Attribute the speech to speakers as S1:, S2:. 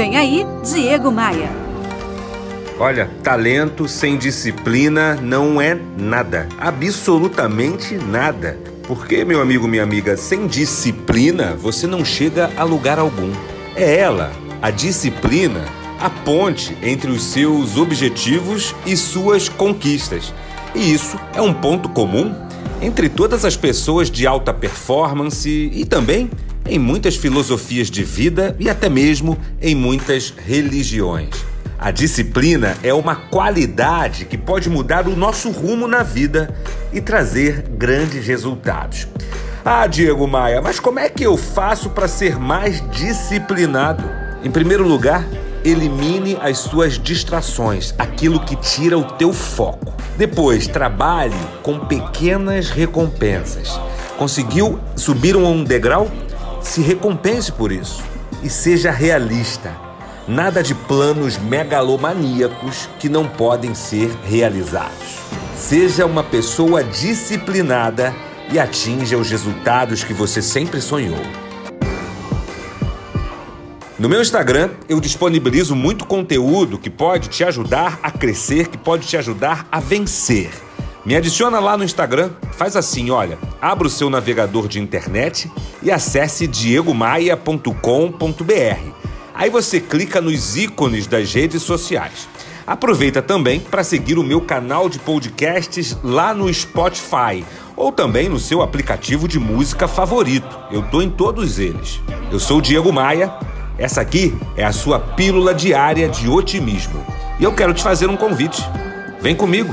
S1: Vem aí, Diego Maia.
S2: Olha, talento sem disciplina não é nada, absolutamente nada. Porque, meu amigo, minha amiga, sem disciplina você não chega a lugar algum. É ela, a disciplina, a ponte entre os seus objetivos e suas conquistas. E isso é um ponto comum entre todas as pessoas de alta performance e também em muitas filosofias de vida e até mesmo em muitas religiões. A disciplina é uma qualidade que pode mudar o nosso rumo na vida e trazer grandes resultados. Ah, Diego Maia, mas como é que eu faço para ser mais disciplinado? Em primeiro lugar, elimine as suas distrações, aquilo que tira o teu foco. Depois, trabalhe com pequenas recompensas. Conseguiu subir um degrau? Se recompense por isso e seja realista. Nada de planos megalomaníacos que não podem ser realizados. Seja uma pessoa disciplinada e atinja os resultados que você sempre sonhou. No meu Instagram, eu disponibilizo muito conteúdo que pode te ajudar a crescer, que pode te ajudar a vencer. Me adiciona lá no Instagram, faz assim, olha, abra o seu navegador de internet e acesse diegomaia.com.br. Aí você clica nos ícones das redes sociais. Aproveita também para seguir o meu canal de podcasts lá no Spotify ou também no seu aplicativo de música favorito. Eu tô em todos eles. Eu sou o Diego Maia essa aqui é a sua pílula diária de otimismo. E eu quero te fazer um convite. Vem comigo.